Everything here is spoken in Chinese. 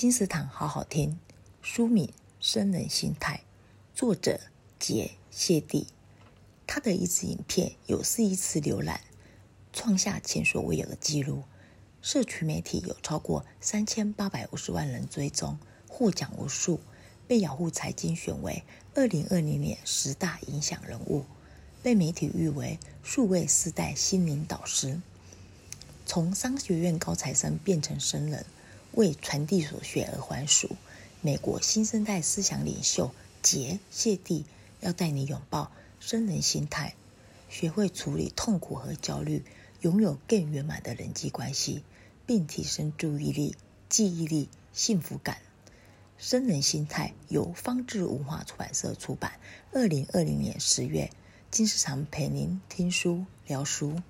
金石堂好好听，书名《生人心态》，作者杰谢帝。他的一支影片有四亿次浏览，创下前所未有的纪录。社群媒体有超过三千八百五十万人追踪，获奖无数，被雅虎财经选为二零二零年十大影响人物，被媒体誉为数位世代心灵导师。从商学院高材生变成生人。为传递所学而还俗，美国新生代思想领袖杰谢帝要带你拥抱生人心态，学会处理痛苦和焦虑，拥有更圆满的人际关系，并提升注意力、记忆力、幸福感。生人心态由方志文化出版社出版，二零二零年十月，金石堂陪您听书聊书。